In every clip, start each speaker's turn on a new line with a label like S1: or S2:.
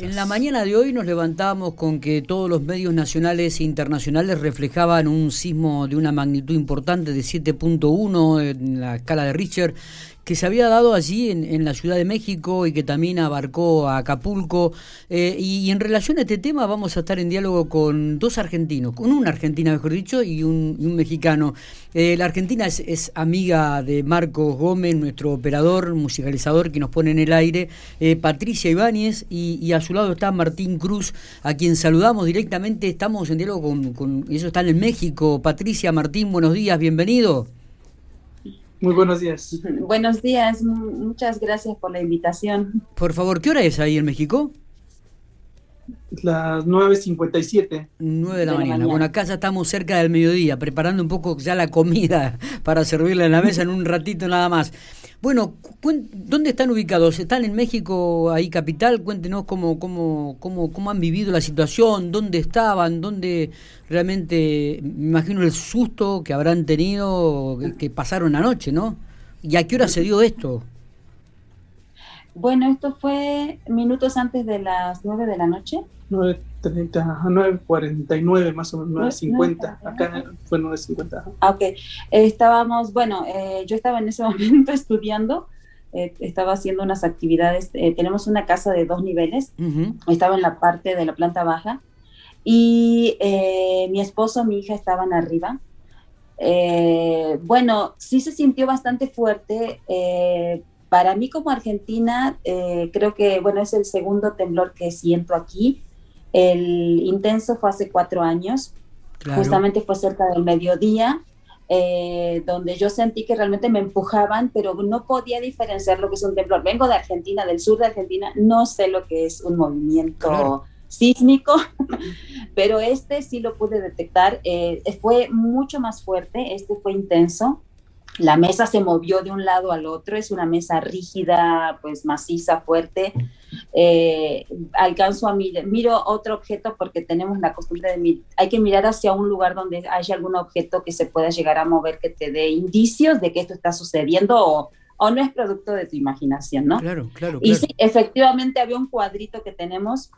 S1: En la mañana de hoy nos levantamos con que todos los medios nacionales e internacionales reflejaban un sismo de una magnitud importante de 7.1 en la escala de Richter que se había dado allí en, la Ciudad de México y que también abarcó a Acapulco. Eh, y, en relación a este tema vamos a estar en diálogo con dos argentinos, con una argentina mejor dicho y un, mexicano. Eh, la argentina es, amiga de Marcos Gómez, nuestro operador, musicalizador que nos pone en el aire, eh, Patricia Ibáñez y, a su lado está Martín Cruz, a quien saludamos directamente. Estamos en diálogo con, con ellos están en México. Patricia, Martín, buenos días, bienvenido.
S2: Muy buenos días.
S3: Buenos días, muchas gracias por la invitación.
S1: Por favor, ¿qué hora es ahí en México?
S2: Las 9.57.
S1: 9 de la, mañana. Bueno, acá ya estamos cerca del mediodía, preparando un poco ya la comida para servirla en la mesa en un ratito nada más. Bueno, ¿dónde están ubicados? ¿Están en México, ahí capital? Cuéntenos cómo, cómo, cómo, cómo han vivido la situación, dónde estaban, dónde realmente, me imagino el susto que habrán tenido, que pasaron anoche, ¿no? ¿Y a qué hora se dio esto?
S3: Bueno, esto fue minutos antes de las 9 de la noche.
S2: 9.30, 9.49 más o menos, 9.50, acá fue 9.50.
S3: Ah, ok, estábamos, bueno, eh, yo estaba en ese momento estudiando, eh, estaba haciendo unas actividades, eh, tenemos una casa de dos niveles, estaba en la parte de la planta baja y mi esposo, mi hija estaban arriba. bueno, sí se sintió bastante fuerte. para mí como argentina, creo que, bueno, es el segundo temblor que siento aquí. El intenso fue hace cuatro años, justamente fue cerca del mediodía, eh, donde yo sentí que realmente me empujaban, pero no podía diferenciar lo que es un temblor. Vengo de Argentina, del sur de Argentina, no sé lo que es un movimiento sísmico, pero este sí lo pude detectar. Eh, fue mucho más fuerte, este fue intenso. La mesa se movió de un lado al otro, es una mesa rígida, pues maciza, fuerte. Eh, alcanzo a mirar, miro otro objeto porque tenemos la costumbre de mirar, hay que mirar hacia un lugar donde haya algún objeto que se pueda llegar a mover, que te dé indicios de que esto está sucediendo o, o no es producto de tu imaginación, ¿no?
S1: Claro, claro.
S3: Y sí, efectivamente había un cuadrito que tenemos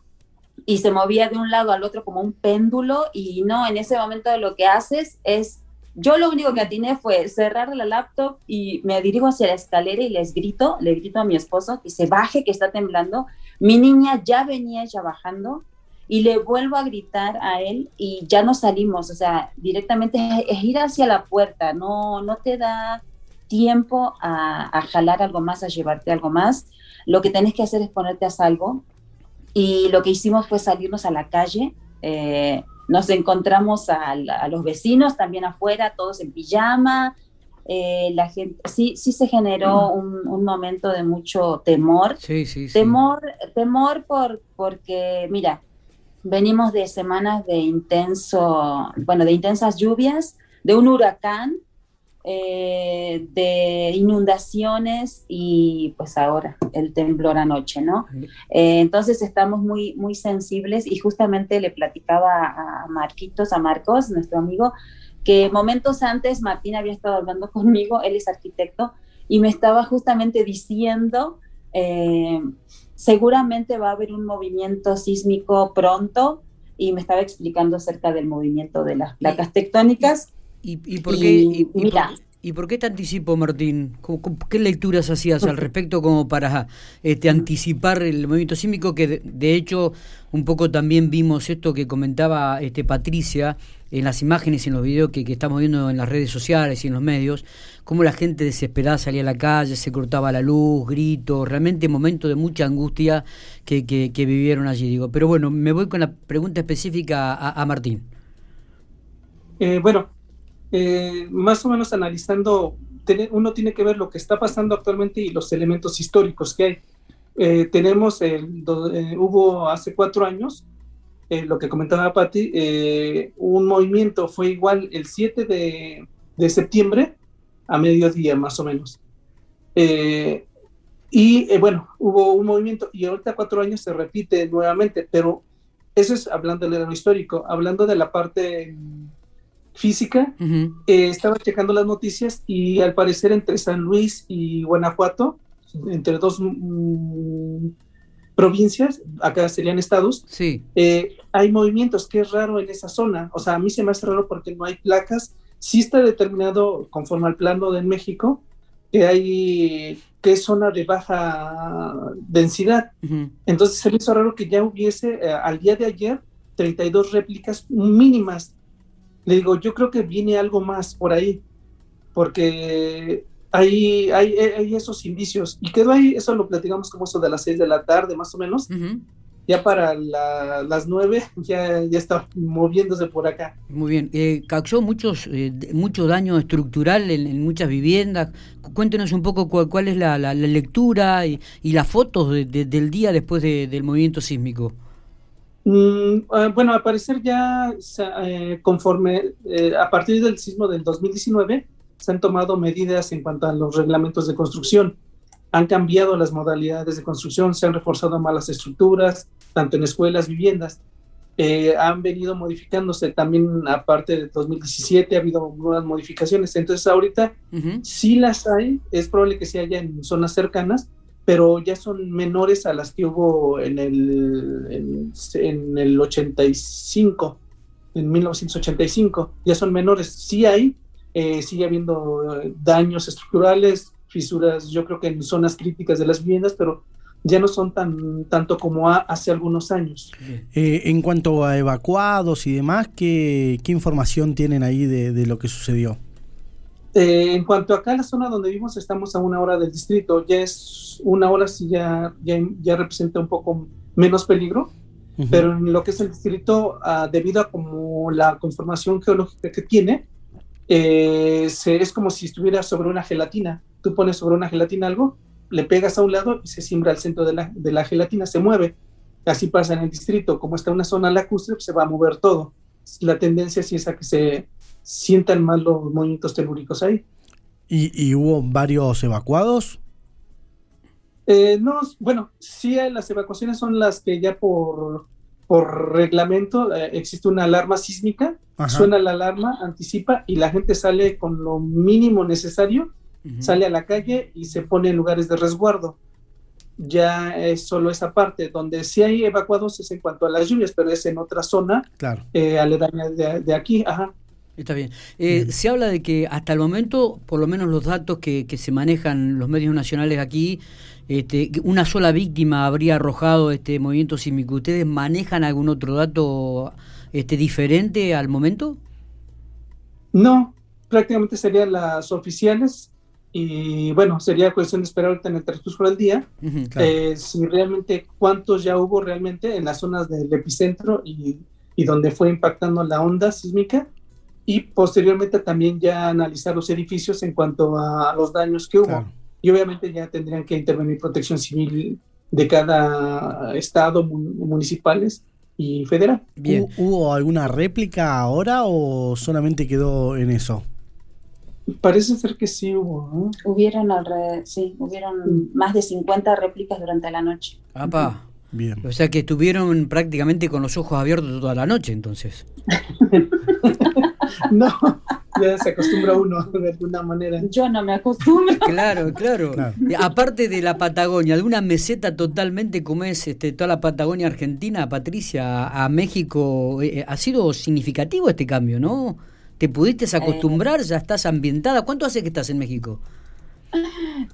S3: y se movía de un lado al otro como un péndulo y no, en ese momento lo que haces es yo lo único que atiné fue cerrar la laptop y me dirijo hacia la escalera y les grito, le grito a mi esposo que se baje, que está temblando. Mi niña ya venía ya bajando y le vuelvo a gritar a él y ya no salimos, o sea, directamente es, ir hacia la puerta, no, no te da tiempo a, jalar algo más, a llevarte algo más. Lo que tenés que hacer es ponerte a salvo. Y lo que hicimos fue salirnos a la calle. Eh, nos encontramos a, los vecinos también afuera, todos en pijama. Eh, la gente, sí, sí se generó mm. un, momento de mucho temor.
S1: Sí, sí,
S3: sí. Temor, temor por, porque, mira, venimos de semanas de intenso, bueno, de intensas lluvias, de un huracán, eh, de inundaciones y pues ahora el temblor anoche, ¿no? Eh, entonces estamos muy, muy sensibles y justamente le platicaba a Marquitos, a Marcos, nuestro amigo, que momentos antes Martín había estado hablando conmigo, él es arquitecto, y me estaba justamente diciendo, eh, seguramente va a haber un movimiento sísmico pronto, y me estaba explicando acerca del movimiento de las placas tectónicas
S1: ¿Y, por qué, y, por, qué te anticipo, Martín? ¿Qué lecturas hacías al respecto como para este, anticipar el movimiento sísmico? Que de, hecho un poco también vimos esto que comentaba este, Patricia en las imágenes y en los videos que, estamos viendo en las redes sociales y en los medios, cómo la gente desesperada salía a la calle, se cortaba la luz, gritos, realmente momentos de mucha angustia que, que, vivieron allí. Digo. Pero bueno, me voy con la pregunta específica a, Martín.
S2: Eh, bueno, eh, más o menos analizando, uno tiene que ver lo que está pasando actualmente y los elementos históricos que hay. Eh, tenemos, el, eh, hubo hace cuatro años, lo que comentaba Patti, un movimiento fue igual el 7 de, de septiembre a mediodía más o menos. y bueno, hubo un movimiento y ahorita cuatro años se repite nuevamente, pero eso es hablando de lo histórico, hablando de la parte física, eh, estaba checando las noticias y al parecer entre San Luis y Guanajuato, entre dos, mm, provincias, acá serían estados,
S1: sí.
S2: Eh, hay movimientos que es raro en esa zona. O sea, a mí se me hace raro porque no hay placas. Sí está determinado conforme al plano de México que hay que es zona de baja densidad. Entonces se me hizo raro que ya hubiese eh, al día de ayer 32 réplicas mínimas. Le digo, yo creo que viene algo más por ahí, porque hay, hay, hay esos indicios. Y quedó ahí, eso lo platicamos como eso de las 6 de la tarde, más o menos. Ya para las 9 ya, ya está moviéndose por acá.
S1: Muy bien. Eh, causó muchos, eh, mucho daño estructural en, muchas viviendas. Cuéntenos un poco cuál, es la, la, lectura y, y, las fotos del día después del movimiento sísmico.
S2: Mm, ah, bueno, al parecer ya eh, conforme eh, a partir del sismo del 2019 se han tomado medidas en cuanto a los reglamentos de construcción. Han cambiado las modalidades de construcción, se han reforzado más las estructuras, tanto en escuelas, viviendas. Eh, han venido modificándose también, aparte del 2017, ha habido nuevas modificaciones. Entonces, ahorita sí las hay, es probable que se haya en zonas cercanas, pero ya son menores a las que hubo en el, en, el 85, en 1985, ya son menores. Sí hay, eh, sigue habiendo daños estructurales, fisuras, yo creo que en zonas críticas de las viviendas, pero ya no son tan tanto como hace algunos años.
S4: Eh, en cuanto a evacuados y demás, ¿qué, qué información tienen ahí de lo que sucedió?
S2: Eh, en cuanto acá a la zona donde vivimos, estamos a una hora del distrito. Ya es una hora, sí, ya, ya, representa un poco menos peligro. Pero en lo que es el distrito, ah, debido a como la conformación geológica que tiene, eh, es como si estuviera sobre una gelatina. Tú pones sobre una gelatina algo, le pegas a un lado y se siembra al centro de la, de la gelatina, se mueve. Así pasa en el distrito. Como está una zona lacustre, se va a mover todo. La tendencia sí es a que se, sientan más los movimientos telúricos ahí.
S4: ¿Y, hubo varios evacuados?
S2: Eh, no, bueno, sí las evacuaciones son las que ya por, por reglamento eh, existe una alarma sísmica, suena la alarma, anticipa y la gente sale con lo mínimo necesario, sale a la calle y se pone en lugares de resguardo. Ya es solo esa parte, donde sí hay evacuados es en cuanto a las lluvias, pero es en otra zona
S4: claro.
S2: Eh, aledaña de, de, aquí, ajá.
S1: Está bien. Eh, se habla de que hasta el momento, por lo menos los datos que, se manejan los medios nacionales aquí, este, una sola víctima habría arrojado este movimiento sísmico. ¿Ustedes manejan algún otro dato este, diferente al momento?
S2: No, prácticamente serían las oficiales y bueno, sería cuestión de esperar ahorita en el transcurso del día eh, si realmente cuántos ya hubo realmente en las zonas del epicentro y, y donde fue impactando la onda sísmica y posteriormente también ya analizar los edificios en cuanto a los daños que hubo. Y obviamente ya tendrían que intervenir protección civil de cada estado, municipales y federal.
S4: ¿Hubo alguna réplica ahora o solamente quedó en eso?
S2: Parece ser que sí hubo.
S3: Hubieron sí, hubieron mm. más de 50 réplicas durante la noche.
S1: ¡Apa! Bien. O sea que estuvieron prácticamente con los ojos abiertos toda la noche, entonces.
S2: no, ya se acostumbra uno de alguna manera.
S3: Yo no me acostumbro.
S1: Claro, claro. Aparte de la Patagonia, de una meseta totalmente como es este, toda la Patagonia Argentina, Patricia, a, México, eh, ha sido significativo este cambio, ¿no? ¿Te pudiste acostumbrar? ¿Ya estás ambientada? ¿Cuánto hace que estás en México?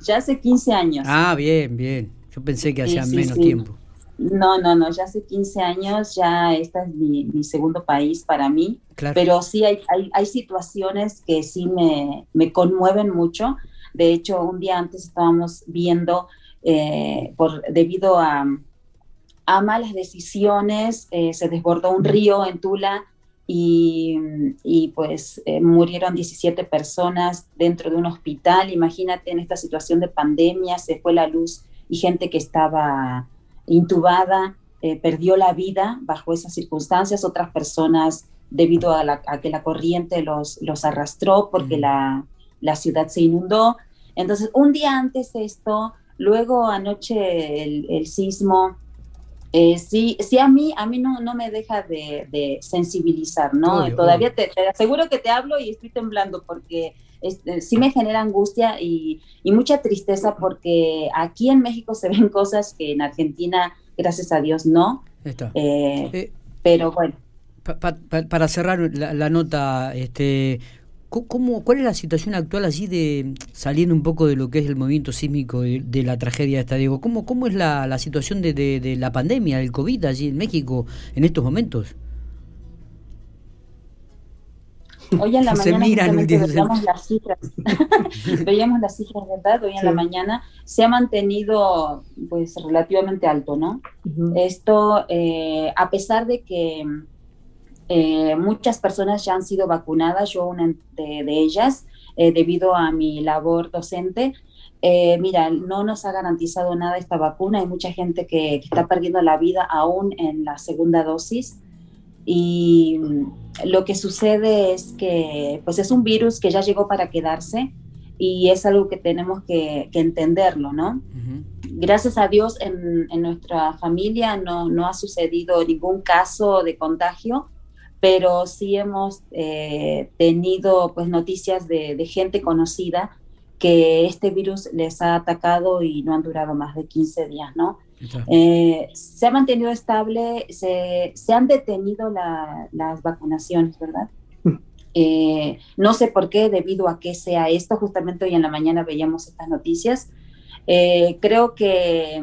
S3: Ya hace 15 años.
S1: Ah, bien, bien. Yo pensé que hacía menos tiempo.
S3: No, no, no, ya hace 15 años, ya este es mi, segundo país para mí, pero sí hay, hay, situaciones que sí me, me, conmueven mucho. De hecho, un día antes estábamos viendo, eh, por, debido a, a malas decisiones, eh, se desbordó un río en Tula y, y pues eh, murieron 17 personas dentro de un hospital. Imagínate en esta situación de pandemia, se fue la luz y gente que estaba intubada, eh, perdió la vida bajo esas circunstancias, otras personas debido a, que la corriente los, los arrastró porque la, ciudad se inundó. Entonces, un día antes de esto, luego anoche el, sismo, eh, sí, sí, a mí, a mí no, no me deja de, sensibilizar, ¿no? Todavía Te, aseguro que te hablo y estoy temblando porque este, sí me genera angustia y, mucha tristeza porque aquí en México se ven cosas que en Argentina gracias a Dios no. pero bueno.
S1: para cerrar la, nota, este, ¿cómo, ¿cuál es la situación actual allí de saliendo un poco de lo que es el movimiento sísmico de, la tragedia de esta Diego? ¿Cómo, cómo es la, la situación de, de, la pandemia, del COVID allí en México en estos momentos?
S3: Hoy en la mañana veíamos las cifras, veíamos las cifras, ¿verdad? Hoy en la mañana se ha mantenido pues relativamente alto, ¿no? Esto, eh, a pesar de que eh, muchas personas ya han sido vacunadas, yo una de, ellas, eh, debido a mi labor docente. Eh, mira, no nos ha garantizado nada esta vacuna. Hay mucha gente que, está perdiendo la vida aún en la segunda dosis. Y mm, lo que sucede es que pues es un virus que ya llegó para quedarse y es algo que tenemos que, entenderlo, ¿no? Gracias a Dios en, en nuestra familia no, no, ha sucedido ningún caso de contagio, pero sí hemos eh, tenido pues noticias de, gente conocida que este virus les ha atacado y no han durado más de 15 días, ¿no? Eh, se ha mantenido estable, se, se han detenido las vacunaciones, ¿verdad? Mm. Eh, no sé por qué, debido a qué sea esto, justamente hoy en la mañana veíamos estas noticias. creo que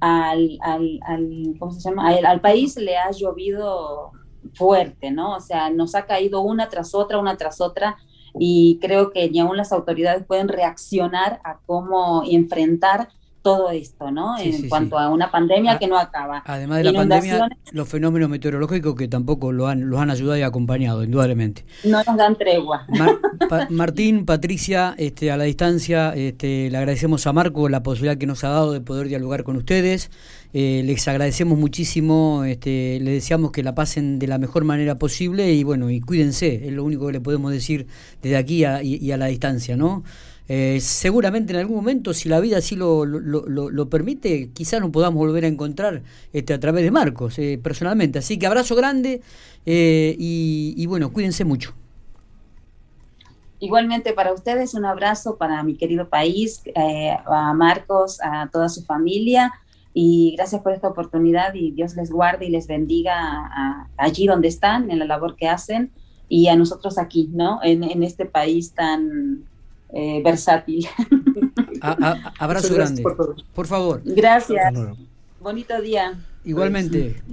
S3: al, al, al, ¿cómo se llama? al país le ha llovido fuerte, ¿no? O sea, nos ha caído una tras otra, una tras otra, y creo que ni aún las autoridades pueden reaccionar a cómo enfrentar todo esto, ¿no? en cuanto a una pandemia que no acaba.
S1: Además de la pandemia, los fenómenos meteorológicos que tampoco lo han, los han ayudado y acompañado, indudablemente.
S3: No nos dan tregua.
S1: Martín, Patricia, este, a la distancia, este, le agradecemos a Marco la posibilidad que nos ha dado de poder dialogar con ustedes. Eh, les agradecemos muchísimo, este, les deseamos que la pasen de la mejor manera posible y bueno, y cuídense, es lo único que le podemos decir desde aquí y a la distancia, ¿no? Eh, seguramente en algún momento, si la vida así lo, lo, permite, quizás nos podamos volver a encontrar este, a través de Marcos, eh, personalmente. Así que abrazo grande eh, y, bueno, cuídense mucho.
S3: Igualmente para ustedes, un abrazo para mi querido país, a Marcos, a toda su familia y gracias por esta oportunidad y Dios les guarde y les bendiga allí donde están, en la labor que hacen y a nosotros aquí, ¿no? en este país tan eh, versátil.
S1: abrazo grande. Por favor.
S3: Gracias. Bonito día.
S1: Igualmente.